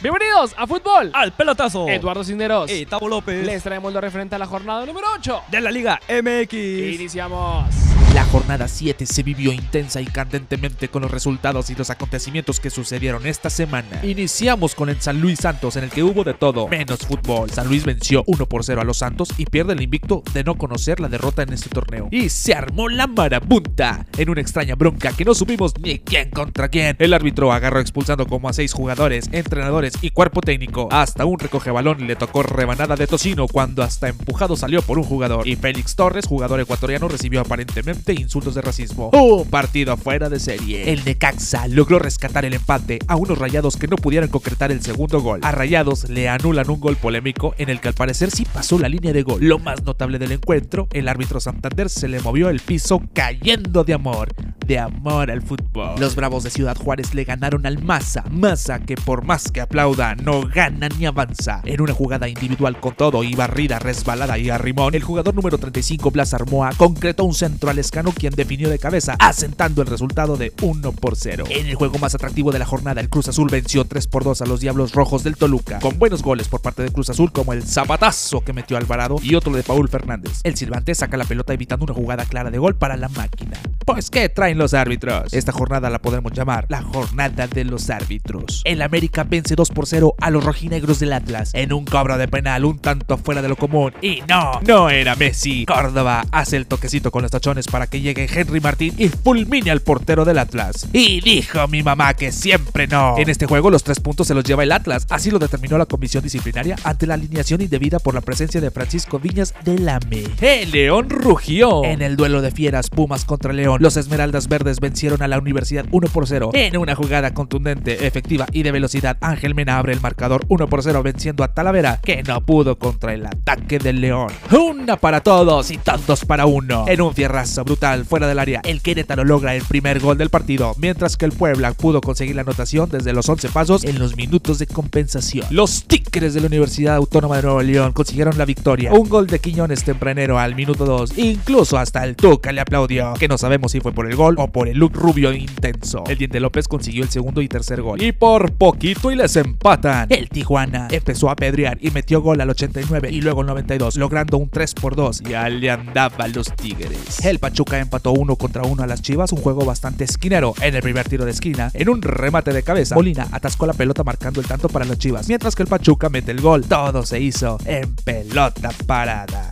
Bienvenidos a Fútbol al pelotazo. Eduardo Cisneros. Y Tavo López. Les traemos lo referente a la jornada número 8 de la Liga MX. Iniciamos. La jornada 7 se vivió intensa y candentemente con los resultados y los acontecimientos que sucedieron esta semana. Iniciamos con el San Luis Santos en el que hubo de todo, menos fútbol. San Luis venció 1 por 0 a los Santos y pierde el invicto de no conocer la derrota en este torneo. Y se armó la marabunta en una extraña bronca que no supimos ni quién contra quién. El árbitro agarró expulsando como a 6 jugadores, entrenadores y cuerpo técnico. Hasta un recoge balón le tocó rebanada de tocino cuando hasta empujado salió por un jugador. Y Félix Torres, jugador ecuatoriano, recibió aparentemente insultos de racismo. Un partido fuera de serie. El Necaxa logró rescatar el empate a unos rayados que no pudieran concretar el segundo gol. A rayados le anulan un gol polémico en el que al parecer sí pasó la línea de gol. Lo más notable del encuentro, el árbitro Santander se le movió el piso cayendo de amor de amor al fútbol. Los Bravos de Ciudad Juárez le ganaron al Maza, Maza que por más que aplauda no gana ni avanza. En una jugada individual con todo y barrida, resbalada y arrimón, el jugador número 35 Blas Armoa concretó un centro al escano quien definió de cabeza, asentando el resultado de 1 por 0. En el juego más atractivo de la jornada, el Cruz Azul venció 3 por 2 a los Diablos Rojos del Toluca, con buenos goles por parte del Cruz Azul como el zapatazo que metió Alvarado y otro de Paul Fernández. El silbante saca la pelota evitando una jugada clara de gol para la máquina. Pues qué traen los árbitros. Esta jornada la podemos llamar la jornada de los árbitros. El América vence 2 por 0 a los rojinegros del Atlas en un cobro de penal un tanto fuera de lo común. Y no, no era Messi. Córdoba hace el toquecito con los tachones para que llegue Henry Martín y fulmine al portero del Atlas. Y dijo mi mamá que siempre no. En este juego los tres puntos se los lleva el Atlas. Así lo determinó la comisión disciplinaria ante la alineación indebida por la presencia de Francisco Viñas del AME. El León rugió. En el duelo de fieras Pumas contra León, los Esmeraldas Verdes vencieron a la Universidad 1 por 0. En una jugada contundente, efectiva y de velocidad, Ángel Mena abre el marcador 1 por 0 venciendo a Talavera, que no pudo contra el ataque del León. Una para todos y todos para uno. En un fierrazo brutal fuera del área, el Querétaro logra el primer gol del partido, mientras que el Puebla pudo conseguir la anotación desde los 11 pasos en los minutos de compensación. Los Tigres de la Universidad Autónoma de Nuevo León consiguieron la victoria. Un gol de Quiñones tempranero al minuto 2. Incluso hasta el Tuca le aplaudió, que no sabemos si fue por el gol o por el look rubio intenso. El Diente López consiguió el segundo y tercer gol. Y por poquito y les empatan. El Tijuana empezó a pedrear y metió gol al 89 y luego al 92, logrando un 3 por 2. Ya le andaba los Tigres. El Pachuca empató uno contra uno a las Chivas, un juego bastante esquinero. En el primer tiro de esquina, en un remate de cabeza, Molina atascó la pelota marcando el tanto para las Chivas, mientras que el Pachuca mete el gol. Todo se hizo en pelota parada.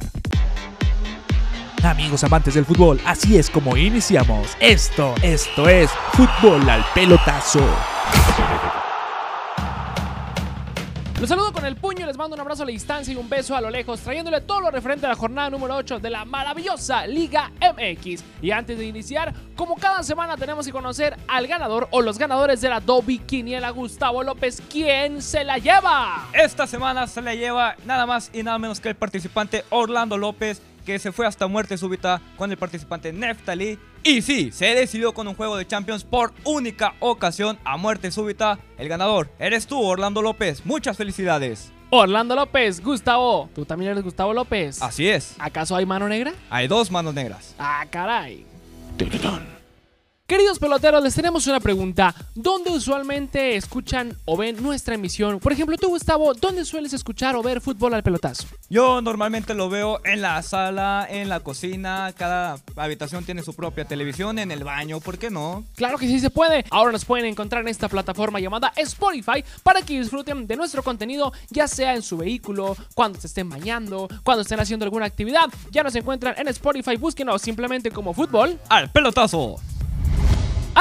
Amigos amantes del fútbol, así es como iniciamos. Esto, esto es Fútbol al Pelotazo. Los saludo con el puño, les mando un abrazo a la distancia y un beso a lo lejos, trayéndole todo lo referente a la jornada número 8 de la maravillosa Liga MX. Y antes de iniciar, como cada semana tenemos que conocer al ganador o los ganadores de la Dobby Quiniela Gustavo López. ¿Quién se la lleva? Esta semana se la lleva nada más y nada menos que el participante Orlando López, que se fue hasta muerte súbita con el participante Neftali. Y sí, se decidió con un juego de Champions por única ocasión a muerte súbita. El ganador eres tú, Orlando López. Muchas felicidades. Orlando López, Gustavo. ¿Tú también eres Gustavo López? Así es. ¿Acaso hay mano negra? Hay dos manos negras. Ah, caray. Queridos peloteros, les tenemos una pregunta. ¿Dónde usualmente escuchan o ven nuestra emisión? Por ejemplo, tú, Gustavo, ¿dónde sueles escuchar o ver fútbol al pelotazo? Yo normalmente lo veo en la sala, en la cocina. Cada habitación tiene su propia televisión, en el baño, ¿por qué no? Claro que sí se puede. Ahora nos pueden encontrar en esta plataforma llamada Spotify para que disfruten de nuestro contenido, ya sea en su vehículo, cuando se estén bañando, cuando estén haciendo alguna actividad. Ya nos encuentran en Spotify, búsquenos simplemente como fútbol al pelotazo.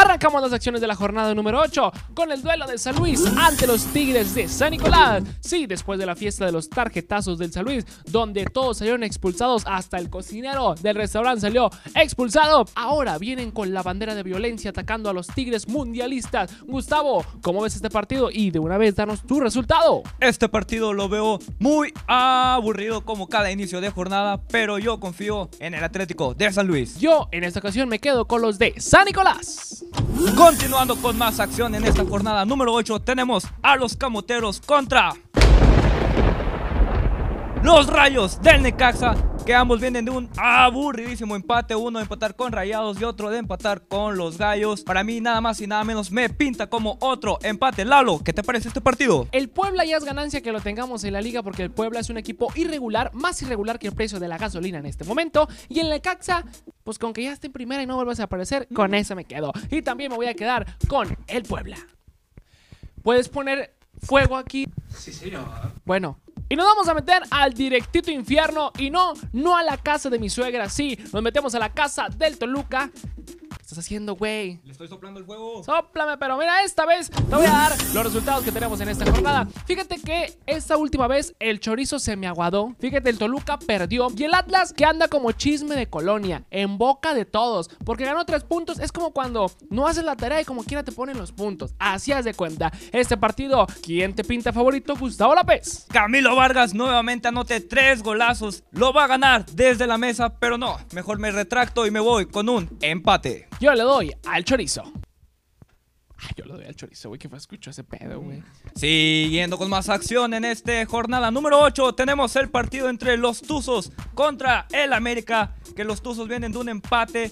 Arrancamos las acciones de la jornada número 8 con el duelo de San Luis ante los Tigres de San Nicolás. Sí, después de la fiesta de los tarjetazos del San Luis, donde todos salieron expulsados, hasta el cocinero del restaurante salió expulsado. Ahora vienen con la bandera de violencia atacando a los Tigres mundialistas. Gustavo, ¿cómo ves este partido? Y de una vez, danos tu resultado. Este partido lo veo muy aburrido como cada inicio de jornada, pero yo confío en el Atlético de San Luis. Yo en esta ocasión me quedo con los de San Nicolás. Continuando con más acción en esta jornada número 8, tenemos a los camoteros contra los rayos del Necaxa que ambos vienen de un aburridísimo empate. Uno de empatar con Rayados y otro de empatar con los Gallos. Para mí nada más y nada menos me pinta como otro empate. Lalo, ¿qué te parece este partido? El Puebla ya es ganancia que lo tengamos en la liga porque el Puebla es un equipo irregular, más irregular que el precio de la gasolina en este momento. Y en el Caxa, pues con que ya esté en primera y no vuelvas a aparecer, con eso me quedo. Y también me voy a quedar con el Puebla. Puedes poner fuego aquí. Sí, señor. Bueno. Y nos vamos a meter al directito infierno y no, no a la casa de mi suegra, sí, nos metemos a la casa del Toluca. ¿Qué estás haciendo, güey? Le estoy soplando el fuego. Sóplame, pero mira, esta vez te voy a dar los resultados que tenemos en esta jornada. Fíjate que esta última vez el chorizo se me aguadó. Fíjate, el Toluca perdió. Y el Atlas que anda como chisme de colonia, en boca de todos. Porque ganó tres puntos. Es como cuando no haces la tarea y como quiera te ponen los puntos. Así haz de cuenta. Este partido, ¿quién te pinta favorito? Gustavo López. Camilo Vargas nuevamente anote tres golazos. Lo va a ganar desde la mesa, pero no. Mejor me retracto y me voy con un empate. Yo le doy al chorizo. Ay, yo le doy al chorizo, güey, que fue escucho ese pedo, güey. Siguiendo con más acción en esta jornada número 8, tenemos el partido entre los Tuzos contra el América, que los Tuzos vienen de un empate.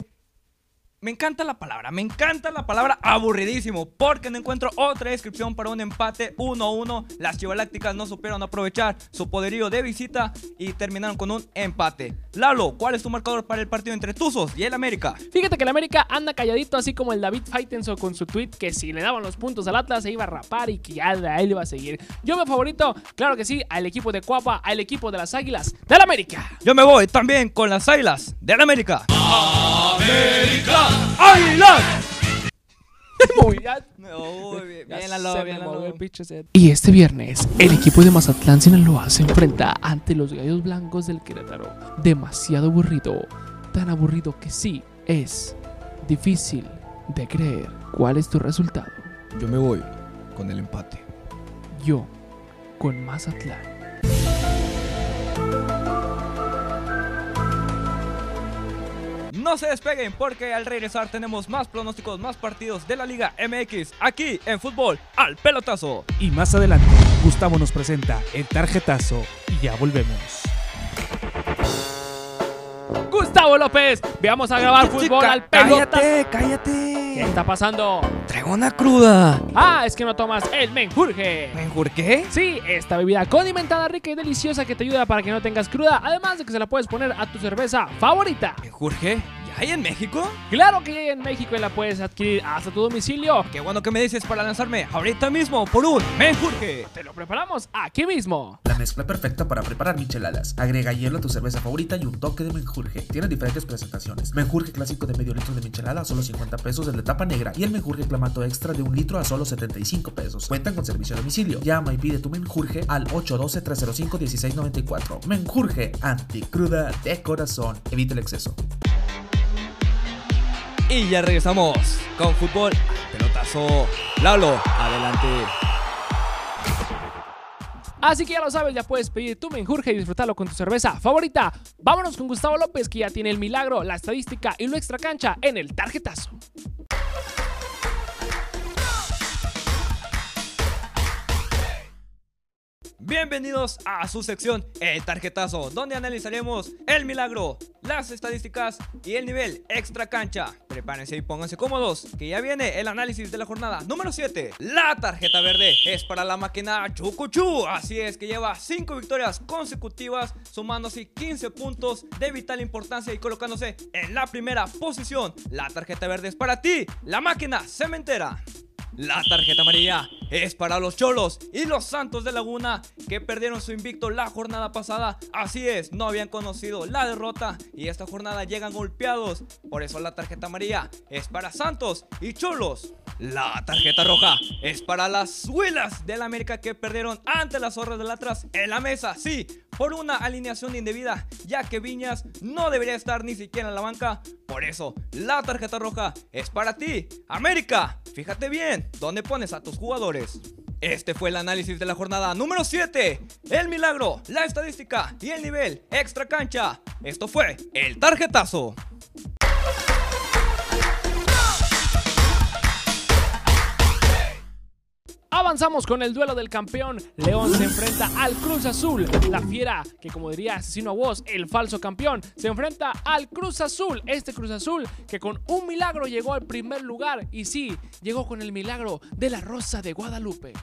Me encanta la palabra, me encanta la palabra aburridísimo, porque no encuentro otra descripción para un empate 1-1. Las Chivalácticas no supieron aprovechar su poderío de visita y terminaron con un empate. Lalo, ¿cuál es tu marcador para el partido entre Tuzos y el América? Fíjate que el América anda calladito, así como el David Faitenso con su tweet que si le daban los puntos al Atlas se iba a rapar y que ya de ahí le iba a seguir. Yo me favorito, claro que sí, al equipo de Cuapa, al equipo de las Águilas del América. Yo me voy también con las Águilas del América. ¡América! ¡Águilas! Muy bien. Bien, bien, bien, set. Y este viernes, el equipo de Mazatlán Sinaloa se enfrenta ante los Gallos Blancos del Querétaro. Demasiado aburrido, tan aburrido que sí es difícil de creer. ¿Cuál es tu resultado? Yo me voy con el empate. Yo, con Mazatlán. No se despeguen porque al regresar tenemos más pronósticos, más partidos de la Liga MX aquí en Fútbol al Pelotazo. Y más adelante, Gustavo nos presenta el tarjetazo y ya volvemos. Gustavo López, veamos a grabar fútbol al pelota. ¿Qué cállate. está pasando? Traigo una cruda. Ah, es que no tomas el menjurje. ¿Por qué? Sí, esta bebida condimentada, rica y deliciosa que te ayuda para que no tengas cruda, además de que se la puedes poner a tu cerveza favorita. ¿Jorge? ¿Ya hay en México? Claro que hay en México y la puedes adquirir hasta tu domicilio. Qué bueno que me dices para lanzarme ahorita mismo por un menjurje. Te lo preparamos aquí mismo. La mezcla perfecta para preparar micheladas. Agrega hielo a tu cerveza favorita y un toque de menjurje. Tiene diferentes presentaciones. Menjurje clásico de medio litro de michelada a solo 50 pesos, el de tapa negra. Y el menjurje clamato extra de un litro a solo 75 pesos. Cuentan con servicio a domicilio. Llama y pide tu menjurje al 812-305-1694. Menjurje anticruda de corazón. Evita el exceso. Y ya regresamos con fútbol Pelotazo. Lalo, adelante. Así que ya lo sabes, ya puedes pedir tu menjurje y disfrutarlo con tu cerveza favorita. Vámonos con Gustavo López, que ya tiene el milagro, la estadística y lo extra cancha en el tarjetazo. Bienvenidos a su sección El Tarjetazo, donde analizaremos el milagro, las estadísticas y el nivel extra cancha. Prepárense y pónganse cómodos, que ya viene el análisis de la jornada número 7. La tarjeta verde es para la máquina Chucuchú, así es que lleva 5 victorias consecutivas, sumándose 15 puntos de vital importancia y colocándose en la primera posición. La tarjeta verde es para ti, la máquina cementera. La tarjeta amarilla es para los Cholos y los Santos de Laguna que perdieron su invicto la jornada pasada. Así es, no habían conocido la derrota y esta jornada llegan golpeados. Por eso la tarjeta amarilla es para Santos y Cholos. La tarjeta roja es para las Huilas del América que perdieron ante las Zorras del Atlas en la mesa. Sí, por una alineación indebida, ya que Viñas no debería estar ni siquiera en la banca. Por eso, la tarjeta roja es para ti, América. Fíjate bien dónde pones a tus jugadores. Este fue el análisis de la jornada número 7. El milagro, la estadística y el nivel extra cancha. Esto fue el tarjetazo. Avanzamos con el duelo del campeón. León se enfrenta al Cruz Azul. La fiera, que como diría Asesino a Voz, el falso campeón, se enfrenta al Cruz Azul. Este Cruz Azul que con un milagro llegó al primer lugar. Y sí, llegó con el milagro de la Rosa de Guadalupe.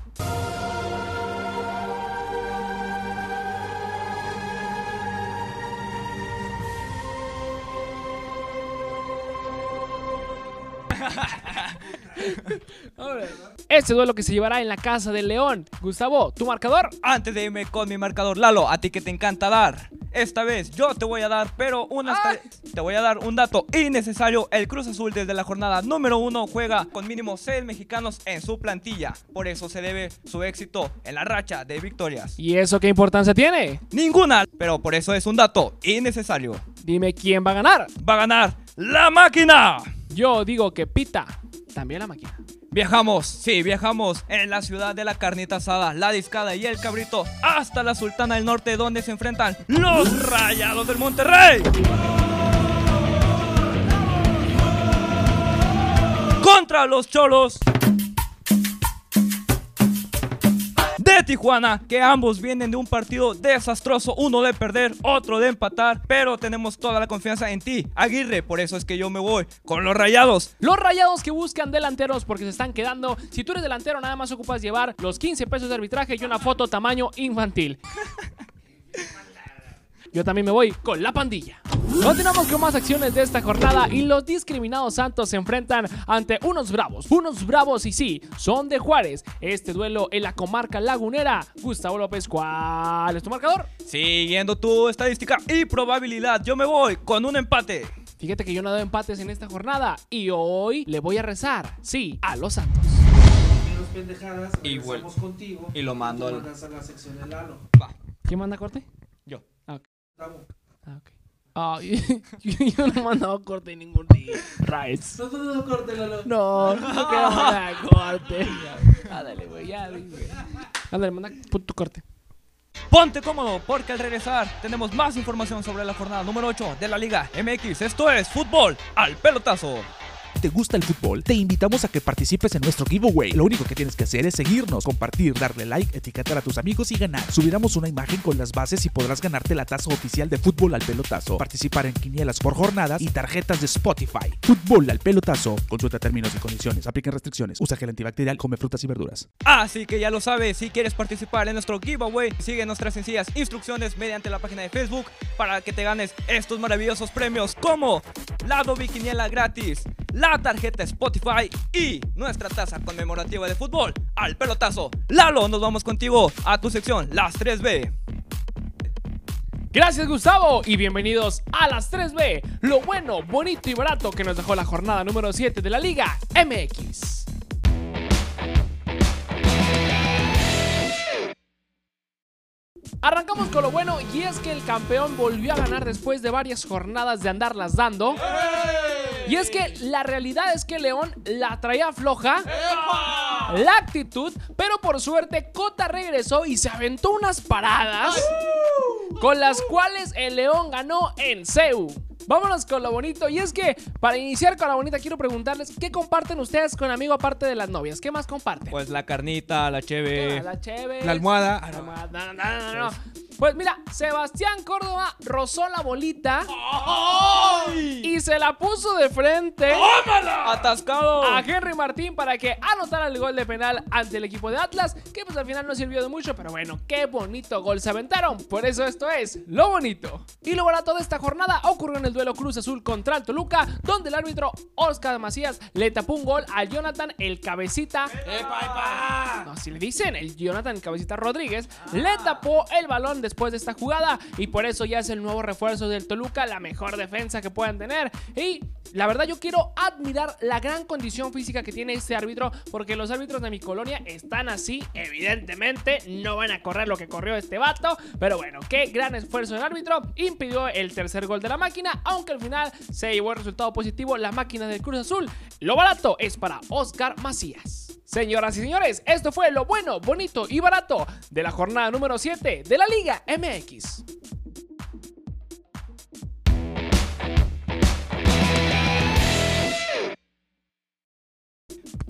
Este duelo que se llevará en la casa del León. Gustavo, ¿tu marcador? Antes de irme con mi marcador, Lalo, a ti que te encanta dar. Esta vez yo te voy a dar, pero una te voy a dar un dato innecesario. El Cruz Azul desde la jornada número uno juega con mínimo 6 mexicanos en su plantilla. Por eso se debe su éxito en la racha de victorias. ¿Y eso qué importancia tiene? Ninguna, pero por eso es un dato innecesario. Dime quién va a ganar. Va a ganar la máquina. Yo digo que pita también la máquina. Viajamos, sí, viajamos en la ciudad de la carnita asada, la discada y el cabrito hasta la Sultana del Norte donde se enfrentan los Rayados del Monterrey. Contra los Cholos de Tijuana, que ambos vienen de un partido desastroso, uno de perder, otro de empatar, pero tenemos toda la confianza en ti, Aguirre, por eso es que yo me voy con los Rayados. Los Rayados que buscan delanteros porque se están quedando, si tú eres delantero nada más ocupas llevar los 15 pesos de arbitraje y una foto tamaño infantil. Yo también me voy con la pandilla. Continuamos con más acciones de esta jornada y los discriminados santos se enfrentan ante unos bravos. Unos bravos y sí, son de Juárez. Este duelo en la comarca lagunera. Gustavo López, ¿cuál es tu marcador? Siguiendo tu estadística y probabilidad, yo me voy con un empate. Fíjate que yo no doy empates en esta jornada y hoy le voy a rezar, sí, a los santos. pendejadas, Y contigo y lo mando al- a la sección de Lalo. Va, ¿Quién manda corte? Ah, ok. Ah, yo no he mandado corte ningún día. Rights. No, no, no, corte, Lalo. No, no quiero mandar corte. Ándale, güey, ya, dime. Ándale, manda tu corte. Ponte cómodo porque al regresar tenemos más información sobre la jornada número 8 de la Liga MX. Esto es fútbol al pelotazo. ¿Te gusta el fútbol? Te invitamos a que participes en nuestro giveaway. Lo único que tienes que hacer es seguirnos, compartir, darle like, etiquetar a tus amigos y ganar. Subiremos una imagen con las bases y podrás ganarte la taza oficial de fútbol al pelotazo, participar en quinielas por jornadas y tarjetas de Spotify. Fútbol al pelotazo. Consulta términos y condiciones. Apliquen restricciones. Usa gel antibacterial. Come frutas y verduras. Así que ya lo sabes, si quieres participar en nuestro giveaway, sigue nuestras sencillas instrucciones mediante la página de Facebook para que te ganes estos maravillosos premios como la Adobe Quiniela gratis, la tarjeta Spotify y nuestra taza conmemorativa de fútbol al pelotazo. Lalo, nos vamos contigo a tu sección, las 3B. Gracias Gustavo y bienvenidos a las 3B, lo bueno, bonito y barato que nos dejó la jornada número 7 de la Liga MX. Arrancamos con lo bueno y es que el campeón volvió a ganar después de varias jornadas de andarlas dando. Y es que la realidad es que León la traía floja. La actitud, pero por suerte Cota regresó y se aventó unas paradas con las cuales el León ganó en CEU. Vámonos con lo bonito. Y es que, para iniciar con la bonita, quiero preguntarles: ¿qué comparten ustedes con amigo aparte de las novias? ¿Qué más comparten? Pues la carnita, la cheve, la chévere. la almohada. La almohada. No, no, no, no, no. Pues mira, Sebastián Córdoba rozó la bolita y se la puso de frente atascado. a Henry Martín para que anotara el gol de penal ante el equipo de Atlas, que pues al final no sirvió de mucho, pero bueno, qué bonito gol se aventaron. Por eso esto es lo bonito. Y lo barato de esta jornada ocurrió en el duelo Cruz Azul contra el Toluca, donde el árbitro Oscar Macías le tapó un gol a Jonathan el cabecita. No, si le dicen, el Jonathan Cabecita Rodríguez le tapó el balón después de esta jugada y por eso ya es el nuevo refuerzo del Toluca, la mejor defensa que puedan tener. Y la verdad yo quiero admirar la gran condición física que tiene este árbitro porque los árbitros de mi colonia están así, evidentemente no van a correr lo que corrió este vato, pero bueno, qué gran esfuerzo del árbitro, impidió el tercer gol de la máquina, aunque al final se llevó el resultado positivo la máquina del Cruz Azul. Lo barato es para Oscar Macías. Señoras y señores, esto fue lo bueno, bonito y barato de la jornada número 7 de la Liga MX.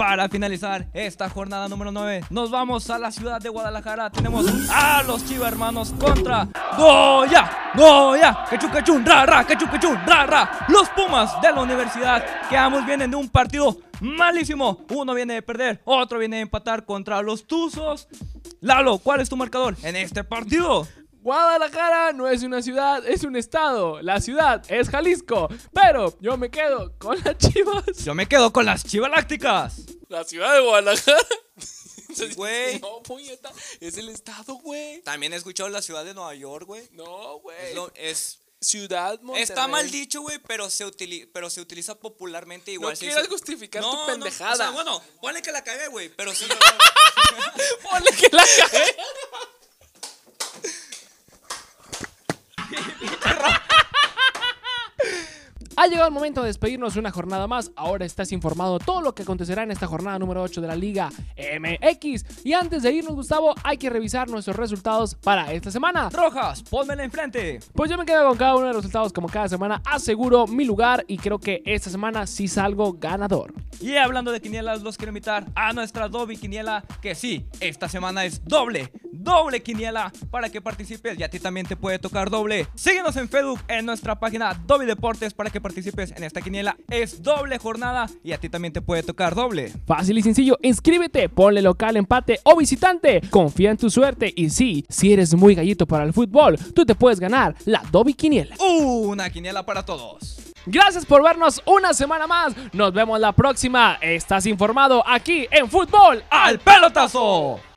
Para finalizar esta jornada número 9, nos vamos a la ciudad de Guadalajara. Tenemos a los Chivas hermanos contra Goya, Goya, quechun, quechun, ra, ra, quechun, quechun, ra, ra. Los Pumas de la universidad que ambos vienen de un partido malísimo. Uno viene de perder, otro viene de empatar contra los Tuzos. Lalo, ¿cuál es tu marcador en este partido? Guadalajara no es una ciudad, es un estado. La ciudad es Jalisco. Pero yo me quedo con las chivas. Yo me quedo con las chivalácticas. La ciudad de Guadalajara. Güey. No, puñeta. Es el estado, güey. También he escuchado la ciudad de Nueva York, güey. No, güey. Es, Ciudad Monterrey. está mal dicho, güey, pero se utili- pero se utiliza popularmente igual. No se quieras dice- justificar No, tu no, pendejada. o sea, bueno, ponle que la cagué, güey, pero sí. Ponle que la cagué. Ha llegado el momento de despedirnos de una jornada más. Ahora estás informado de todo lo que acontecerá en esta jornada número 8 de la Liga MX. Y antes de irnos, Gustavo, hay que revisar nuestros resultados para esta semana. Rojas, pónmela enfrente. Pues yo me quedo con cada uno de los resultados como cada semana. Aseguro mi lugar y creo que esta semana sí salgo ganador. Y hablando de quinielas, los quiero invitar a nuestra Dobby Quiniela, que sí, esta semana es doble, doble quiniela para que participes y a ti también te puede tocar doble. Síguenos en Facebook en nuestra página Dobby Deportes para que participes en esta quiniela. Es doble jornada y a ti también te puede tocar doble. Fácil y sencillo, inscríbete, ponle local, empate o visitante. Confía en tu suerte y sí, si eres muy gallito para el fútbol, tú te puedes ganar la Dobby Quiniela. Una quiniela para todos. Gracias por vernos una semana más. Nos vemos la próxima. Estás informado aquí en Fútbol ¡Al pelotazo!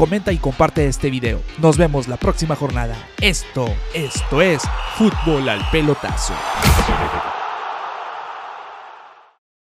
Comenta y comparte este video. Nos vemos la próxima jornada. Esto, esto es Fútbol al Pelotazo.